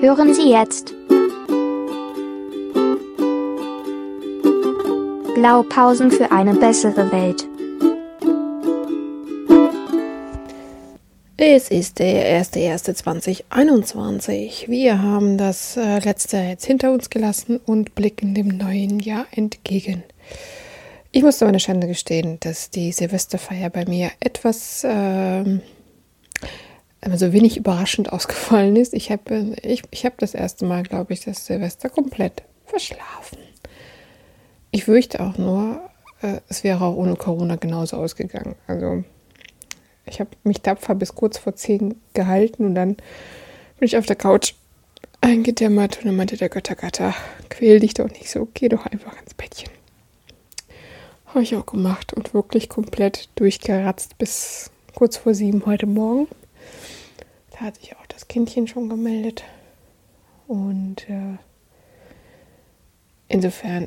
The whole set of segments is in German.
Hören Sie jetzt Blaupausen für eine bessere Welt. Es ist der 1.1.2021. Wir haben das äh, letzte jetzt hinter uns gelassen und blicken dem neuen Jahr entgegen. Ich muss meine Schande gestehen, dass die Silvesterfeier bei mir etwas ähm, also wenig überraschend ausgefallen ist. Ich habe ich, ich hab das erste Mal, glaube ich, das Silvester komplett verschlafen. Ich fürchte auch nur, äh, es wäre auch ohne Corona genauso ausgegangen. Also ich habe mich tapfer bis kurz vor zehn gehalten und dann bin ich auf der Couch eingedämmert und dann meinte der Göttergatter, quäl dich doch nicht so, geh doch einfach ins Bettchen. Habe ich auch gemacht und wirklich komplett durchgeratzt bis kurz vor sieben heute Morgen. Da hat sich auch das Kindchen schon gemeldet. Und äh, insofern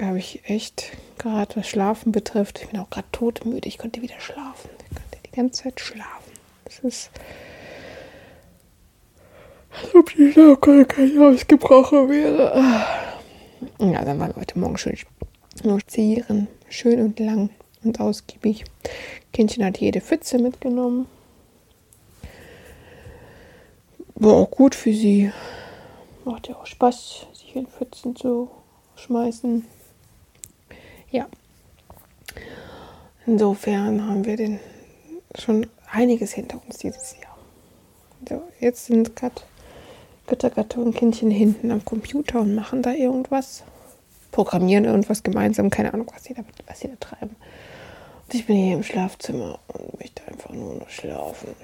habe ich echt gerade, was Schlafen betrifft, ich bin auch gerade todmüde. Ich konnte wieder schlafen. Ich konnte die ganze Zeit schlafen. Das ist. Als ob die kein ausgebrochen wäre. Ja, dann waren wir heute Morgen schön zieren. Schön und lang und ausgiebig. Kindchen hat jede Pfütze mitgenommen. War auch gut für sie. Macht ja auch Spaß, sich in Pfützen zu schmeißen. Ja. Insofern haben wir den schon einiges hinter uns dieses Jahr. So, jetzt sind gerade Göttergatte und Kindchen hinten am Computer und machen da irgendwas. Programmieren irgendwas gemeinsam, keine Ahnung, was sie da, was sie da treiben. Und ich bin hier im Schlafzimmer und möchte einfach nur noch schlafen.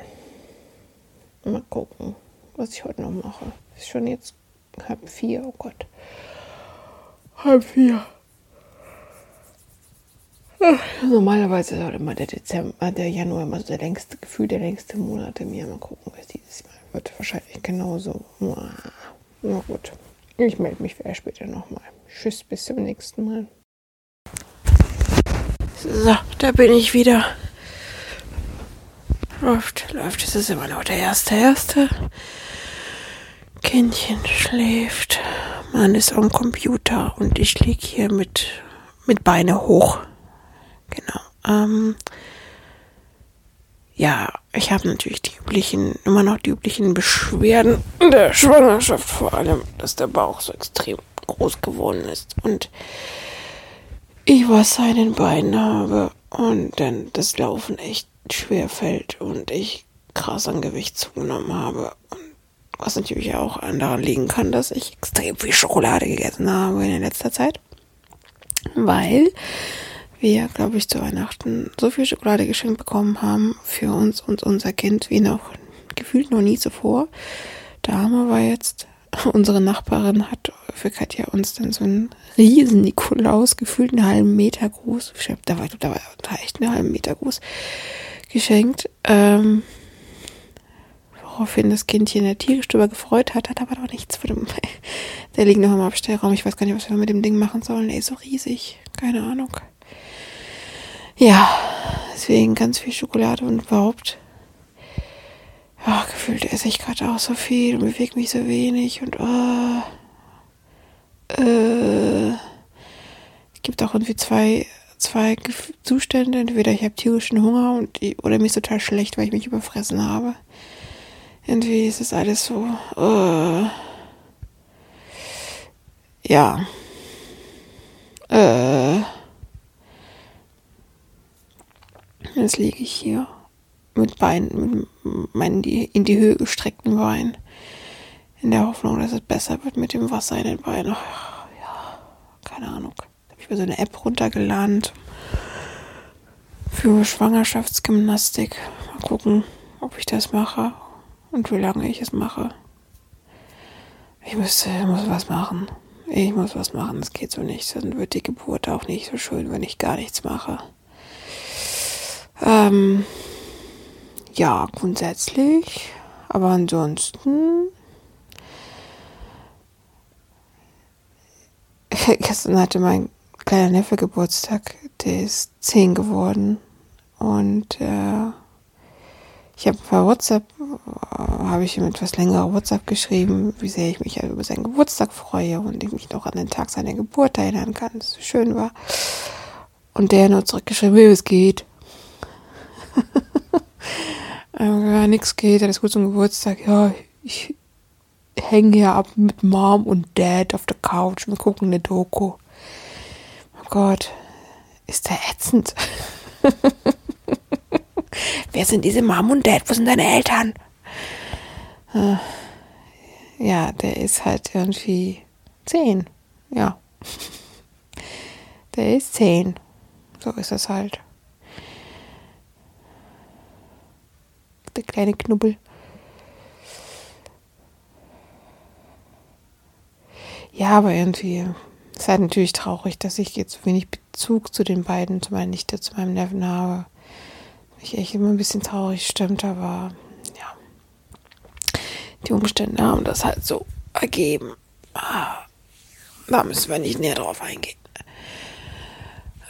Mal gucken was ich heute noch mache. Ist schon jetzt halb vier, oh Gott. Halb vier. Normalerweise ist immer der Dezember, der Januar immer so der längste Gefühl, der längste Monat im Jahr. Mal gucken, was dieses Mal wird. Wahrscheinlich genauso. Na gut. Ich melde mich vielleicht später nochmal. Tschüss, bis zum nächsten Mal. So, da bin ich wieder. Läuft, läuft. Es ist immer noch der erste, erste. Kindchen schläft. Man ist am Computer und ich liege hier mit, mit Beine hoch. Genau. Ähm, ja, ich habe natürlich die üblichen, immer noch die üblichen Beschwerden der Schwangerschaft, vor allem, dass der Bauch so extrem groß geworden ist und ich Wasser in den Beinen habe und dann das Laufen echt schwer fällt und ich krass an Gewicht zugenommen habe und was natürlich auch daran liegen kann, dass ich extrem viel Schokolade gegessen habe in letzter Zeit. Weil wir, glaube ich, zu Weihnachten so viel Schokolade geschenkt bekommen haben für uns und unser Kind wie noch gefühlt noch nie zuvor. Dame war jetzt, unsere Nachbarin hat für Katja uns dann so einen riesen Nikolaus, gefühlt einen halben Meter groß, da war, da war, echt einen halben Meter groß, geschenkt. Ähm, woraufhin das Kindchen der tierisch drüber gefreut hat, hat aber doch nichts für dem. Der liegt noch im Abstellraum. Ich weiß gar nicht, was wir mit dem Ding machen sollen. Ey, so riesig. Keine Ahnung. Ja, deswegen ganz viel Schokolade und überhaupt. Ja, gefühlt esse ich gerade auch so viel und bewege mich so wenig und äh, es gibt auch irgendwie zwei, zwei Zustände. Entweder ich habe tierischen Hunger und, oder mir ist total schlecht, weil ich mich überfressen habe. Irgendwie ist es alles so. Uh, ja. Äh. Jetzt liege ich hier mit Beinen, mit meinen in die Höhe gestreckten Beinen. In der Hoffnung, dass es besser wird mit dem Wasser in den Beinen. Ja, keine Ahnung. Habe ich mir so eine App runtergeladen für Schwangerschaftsgymnastik. Mal gucken, ob ich das mache und wie lange ich es mache. Ich müsste, muss was machen. Ich muss was machen, das geht so nicht. Dann wird die Geburt auch nicht so schön, wenn ich gar nichts mache. Ähm, ja, grundsätzlich. Aber ansonsten. Gestern hatte mein kleiner Neffe Geburtstag. Der ist zehn geworden. Und äh, Ich habe bei WhatsApp, habe ich ihm etwas länger WhatsApp geschrieben, wie sehr ich mich über seinen Geburtstag freue und ich mich noch an den Tag seiner Geburt erinnern kann, dass es so schön war. Und der nur zurückgeschrieben, wie es geht. ja, nichts geht, alles gut zum Geburtstag. Ja, ich hänge hier ab mit Mom und Dad auf der Couch. Wir gucken eine Doku. Oh Gott, ist der ätzend. Wer sind diese Mom und Dad? Wo sind deine Eltern? Äh, ja, der ist halt irgendwie zehn. Ja. Der ist zehn. So ist es halt. Der kleine Knubbel. Ja, aber irgendwie ist halt natürlich traurig, dass ich jetzt wenig Bezug zu den beiden, zu meiner Nichte, zu meinem Neffen habe mich echt immer ein bisschen traurig stimmt, aber ja, die Umstände haben das halt so ergeben. Ah, da müssen wir nicht näher drauf eingehen.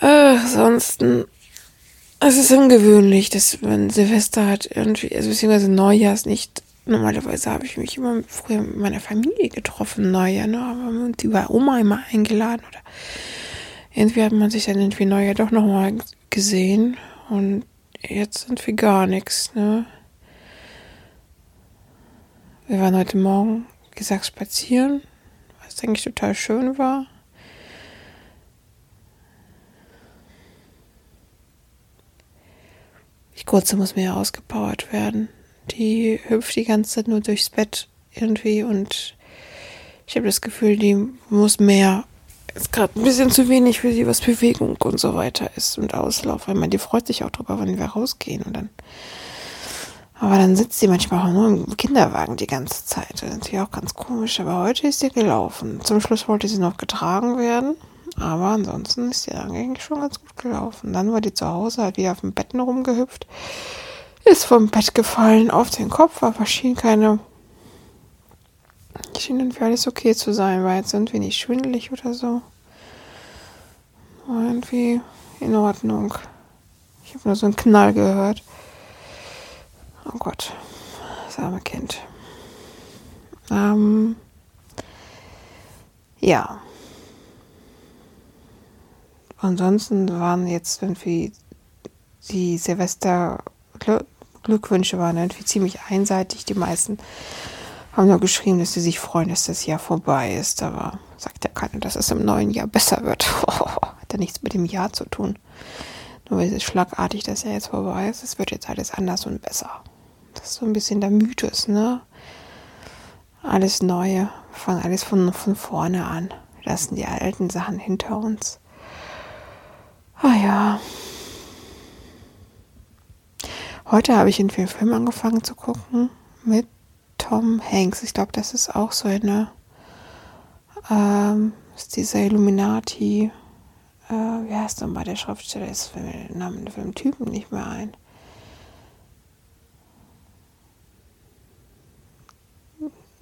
Äh, ansonsten, es ist ungewöhnlich, dass man Silvester hat irgendwie, also beziehungsweise Neujahrs nicht. Normalerweise habe ich mich immer früher mit meiner Familie getroffen, Neujahr, ne? Aber die war Oma immer eingeladen oder irgendwie hat man sich dann irgendwie Neujahr doch nochmal gesehen und jetzt sind wir gar nichts, ne? Wir waren heute Morgen, wie gesagt, spazieren, was eigentlich total schön war. Die Kurze muss mir ja ausgepowert werden. Die hüpft die ganze Zeit nur durchs Bett irgendwie und ich habe das Gefühl, die muss mehr ist gerade ein bisschen zu wenig für sie, was Bewegung und so weiter ist und Auslauf. Weil man, die freut sich auch drüber, wenn wir rausgehen und dann. Aber dann sitzt sie manchmal auch nur im Kinderwagen die ganze Zeit. Das ist natürlich auch ganz komisch. Aber heute ist sie gelaufen. Zum Schluss wollte sie noch getragen werden. Aber ansonsten ist sie eigentlich schon ganz gut gelaufen. Dann war die zu Hause, hat wieder auf dem Betten rumgehüpft. Ist vom Bett gefallen auf den Kopf, aber schien keine Schien irgendwie alles okay zu sein, war jetzt irgendwie nicht schwindelig oder so. War irgendwie in Ordnung. Ich habe nur so einen Knall gehört. Oh Gott, das arme Kind. Ähm, ja. Ansonsten waren jetzt irgendwie die Silvester Glückwünsche waren irgendwie ziemlich einseitig. Die meisten haben nur geschrieben, dass sie sich freuen, dass das Jahr vorbei ist. Aber sagt ja keiner, dass es im neuen Jahr besser wird. Hat ja nichts mit dem Jahr zu tun. Nur weil es schlagartig das Jahr jetzt vorbei ist, es wird jetzt alles anders und besser. Das ist so ein bisschen der Mythos, ne? Alles Neue. Fangen alles von, von vorne an. Wir lassen die alten Sachen hinter uns. Ah ja. Heute habe ich einen Film angefangen zu gucken mit Tom Hanks. Ich glaube, das ist auch so eine, ähm, ist dieser Illuminati, äh, wie heißt denn bei der Schriftsteller? Ist für den Namen den Typen nicht mehr ein.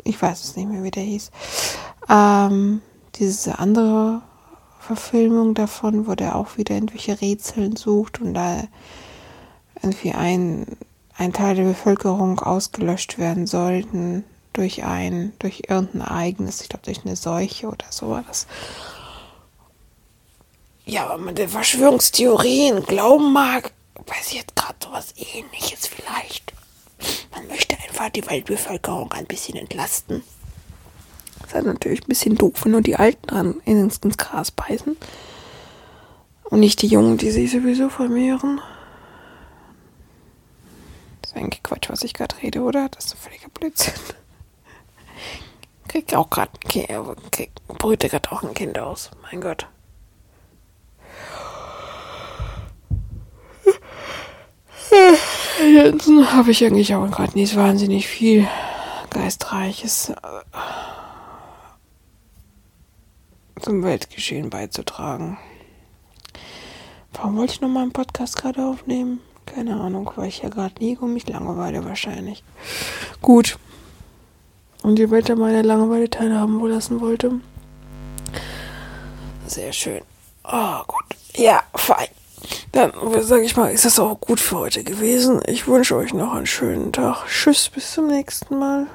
Ich weiß es nicht mehr, wie der hieß. Ähm, diese andere Verfilmung davon, wo der auch wieder irgendwelche Rätseln sucht und da irgendwie ein ein Teil der Bevölkerung ausgelöscht werden sollten durch ein, durch irgendein Ereignis, ich glaube durch eine Seuche oder so war das. Ja, wenn man den Verschwörungstheorien glauben mag, passiert gerade sowas ähnliches vielleicht. Man möchte einfach die Weltbevölkerung ein bisschen entlasten. Das ist halt natürlich ein bisschen doof, wenn nur die Alten dran ins Gras beißen. Und nicht die Jungen, die sich sowieso vermehren ist eigentlich Quatsch, was ich gerade rede, oder? Das ist ein völliger Blödsinn. Kriegt auch gerade ein Kind, brüte gerade auch ein Kind aus. Mein Gott. Ansonsten habe ich eigentlich auch gerade nicht wahnsinnig viel Geistreiches äh, zum Weltgeschehen beizutragen. Warum wollte ich nochmal einen Podcast gerade aufnehmen? Keine Ahnung, weil ich ja gerade liege und mich langweile wahrscheinlich. Gut. Und die Welt an meiner Langeweile teilhaben lassen wollte. Sehr schön. Oh, gut. Ja, fein. Dann sage ich mal, ist das auch gut für heute gewesen. Ich wünsche euch noch einen schönen Tag. Tschüss, bis zum nächsten Mal.